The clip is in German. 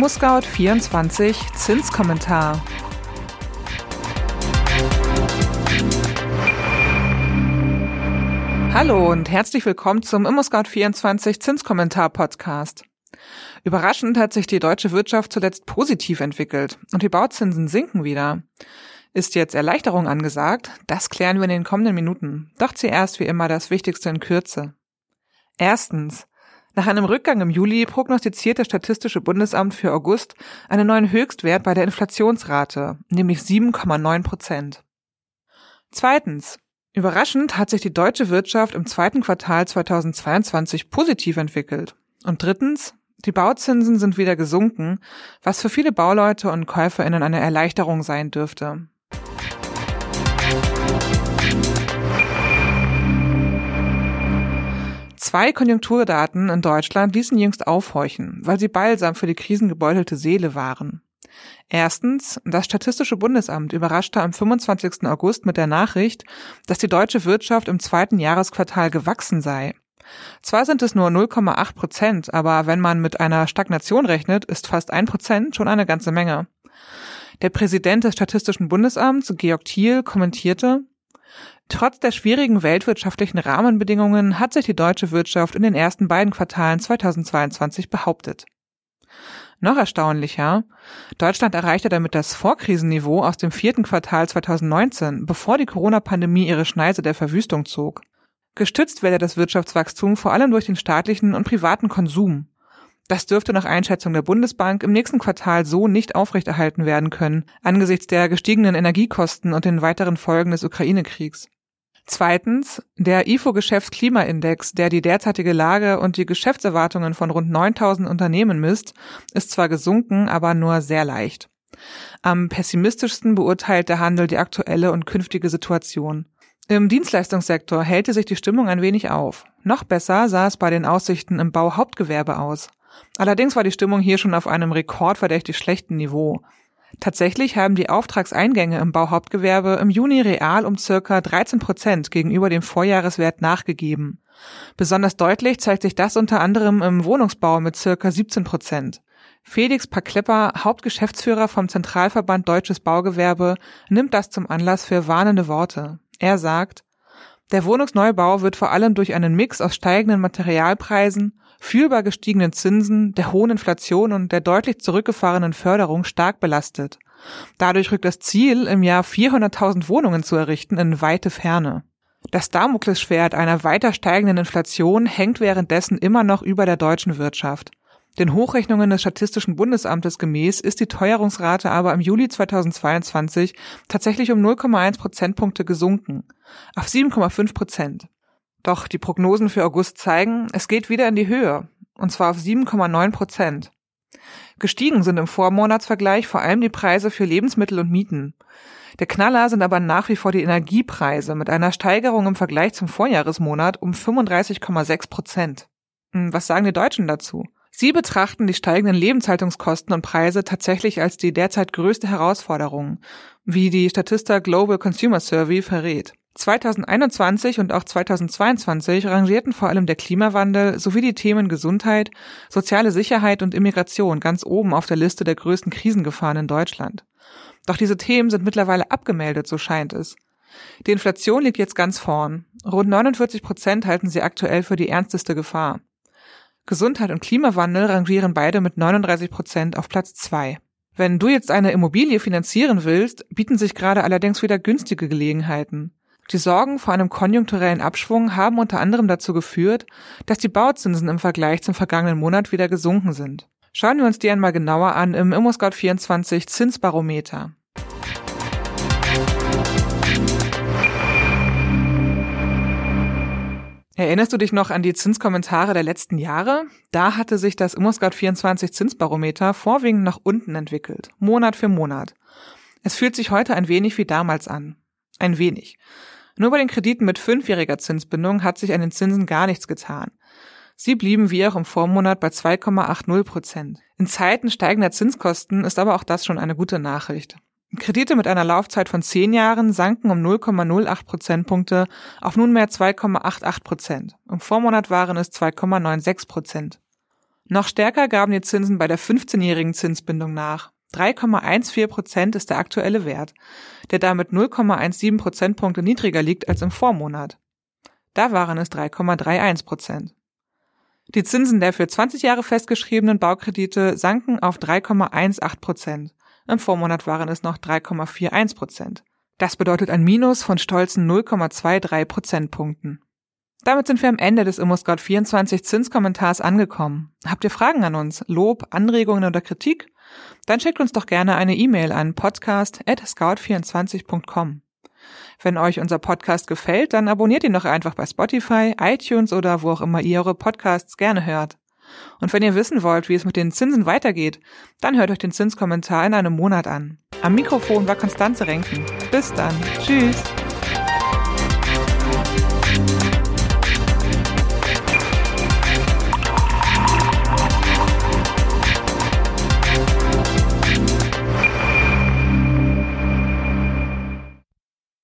ImmoScout24 Zinskommentar. Hallo und herzlich willkommen zum ImmoScout24 Zinskommentar Podcast. Überraschend hat sich die deutsche Wirtschaft zuletzt positiv entwickelt und die Bauzinsen sinken wieder. Ist jetzt Erleichterung angesagt? Das klären wir in den kommenden Minuten. Doch zuerst wie immer das Wichtigste in Kürze. Erstens. Nach einem Rückgang im Juli prognostiziert das Statistische Bundesamt für August einen neuen Höchstwert bei der Inflationsrate, nämlich 7,9 Prozent. Zweitens. Überraschend hat sich die deutsche Wirtschaft im zweiten Quartal 2022 positiv entwickelt. Und drittens, die Bauzinsen sind wieder gesunken, was für viele Bauleute und Käuferinnen eine Erleichterung sein dürfte. Zwei Konjunkturdaten in Deutschland ließen jüngst aufhorchen, weil sie balsam für die krisengebeutelte Seele waren. Erstens, das Statistische Bundesamt überraschte am 25. August mit der Nachricht, dass die deutsche Wirtschaft im zweiten Jahresquartal gewachsen sei. Zwar sind es nur 0,8 Prozent, aber wenn man mit einer Stagnation rechnet, ist fast ein Prozent schon eine ganze Menge. Der Präsident des Statistischen Bundesamts, Georg Thiel, kommentierte, Trotz der schwierigen weltwirtschaftlichen Rahmenbedingungen hat sich die deutsche Wirtschaft in den ersten beiden Quartalen 2022 behauptet. Noch erstaunlicher, Deutschland erreichte damit das Vorkrisenniveau aus dem vierten Quartal 2019, bevor die Corona-Pandemie ihre Schneise der Verwüstung zog. Gestützt werde das Wirtschaftswachstum vor allem durch den staatlichen und privaten Konsum. Das dürfte nach Einschätzung der Bundesbank im nächsten Quartal so nicht aufrechterhalten werden können, angesichts der gestiegenen Energiekosten und den weiteren Folgen des Ukraine-Kriegs. Zweitens, der IFO-Geschäftsklimaindex, der die derzeitige Lage und die Geschäftserwartungen von rund 9000 Unternehmen misst, ist zwar gesunken, aber nur sehr leicht. Am pessimistischsten beurteilt der Handel die aktuelle und künftige Situation. Im Dienstleistungssektor hellte sich die Stimmung ein wenig auf. Noch besser sah es bei den Aussichten im Bauhauptgewerbe aus. Allerdings war die Stimmung hier schon auf einem rekordverdächtig schlechten Niveau. Tatsächlich haben die Auftragseingänge im Bauhauptgewerbe im Juni real um circa 13 Prozent gegenüber dem Vorjahreswert nachgegeben. Besonders deutlich zeigt sich das unter anderem im Wohnungsbau mit circa 17 Prozent. Felix Paklepper, Hauptgeschäftsführer vom Zentralverband Deutsches Baugewerbe, nimmt das zum Anlass für warnende Worte. Er sagt, der Wohnungsneubau wird vor allem durch einen Mix aus steigenden Materialpreisen, fühlbar gestiegenen Zinsen, der hohen Inflation und der deutlich zurückgefahrenen Förderung stark belastet. Dadurch rückt das Ziel, im Jahr 400.000 Wohnungen zu errichten, in weite Ferne. Das Damoklesschwert einer weiter steigenden Inflation hängt währenddessen immer noch über der deutschen Wirtschaft. Den Hochrechnungen des Statistischen Bundesamtes gemäß ist die Teuerungsrate aber im Juli 2022 tatsächlich um 0,1 Prozentpunkte gesunken, auf 7,5 Prozent. Doch die Prognosen für August zeigen, es geht wieder in die Höhe, und zwar auf 7,9 Prozent. Gestiegen sind im Vormonatsvergleich vor allem die Preise für Lebensmittel und Mieten. Der Knaller sind aber nach wie vor die Energiepreise mit einer Steigerung im Vergleich zum Vorjahresmonat um 35,6 Prozent. Hm, was sagen die Deutschen dazu? Sie betrachten die steigenden Lebenshaltungskosten und Preise tatsächlich als die derzeit größte Herausforderung, wie die Statista Global Consumer Survey verrät. 2021 und auch 2022 rangierten vor allem der Klimawandel sowie die Themen Gesundheit, soziale Sicherheit und Immigration ganz oben auf der Liste der größten Krisengefahren in Deutschland. Doch diese Themen sind mittlerweile abgemeldet, so scheint es. Die Inflation liegt jetzt ganz vorn. Rund 49 Prozent halten sie aktuell für die ernsteste Gefahr. Gesundheit und Klimawandel rangieren beide mit 39 Prozent auf Platz zwei. Wenn du jetzt eine Immobilie finanzieren willst, bieten sich gerade allerdings wieder günstige Gelegenheiten. Die Sorgen vor einem konjunkturellen Abschwung haben unter anderem dazu geführt, dass die Bauzinsen im Vergleich zum vergangenen Monat wieder gesunken sind. Schauen wir uns die einmal genauer an im ImmoScout24 Zinsbarometer. Erinnerst du dich noch an die Zinskommentare der letzten Jahre? Da hatte sich das ImmoScout24 Zinsbarometer vorwiegend nach unten entwickelt, Monat für Monat. Es fühlt sich heute ein wenig wie damals an. Ein wenig. Nur bei den Krediten mit fünfjähriger Zinsbindung hat sich an den Zinsen gar nichts getan. Sie blieben wie auch im Vormonat bei 2,80 Prozent. In Zeiten steigender Zinskosten ist aber auch das schon eine gute Nachricht. Kredite mit einer Laufzeit von zehn Jahren sanken um 0,08 Prozentpunkte auf nunmehr 2,88 Prozent. Im Vormonat waren es 2,96 Prozent. Noch stärker gaben die Zinsen bei der 15-jährigen Zinsbindung nach. 3,14 Prozent ist der aktuelle Wert, der damit 0,17 Prozentpunkte niedriger liegt als im Vormonat. Da waren es 3,31 Prozent. Die Zinsen der für 20 Jahre festgeschriebenen Baukredite sanken auf 3,18 Prozent. Im Vormonat waren es noch 3,41 Prozent. Das bedeutet ein Minus von stolzen 0,23 Prozentpunkten. Damit sind wir am Ende des ImmoScout24 Zinskommentars angekommen. Habt ihr Fragen an uns, Lob, Anregungen oder Kritik? Dann schickt uns doch gerne eine E-Mail an podcast@scout24.com. Wenn euch unser Podcast gefällt, dann abonniert ihn doch einfach bei Spotify, iTunes oder wo auch immer ihr eure Podcasts gerne hört. Und wenn ihr wissen wollt, wie es mit den Zinsen weitergeht, dann hört euch den Zinskommentar in einem Monat an. Am Mikrofon war Konstanze Renken. Bis dann. Tschüss.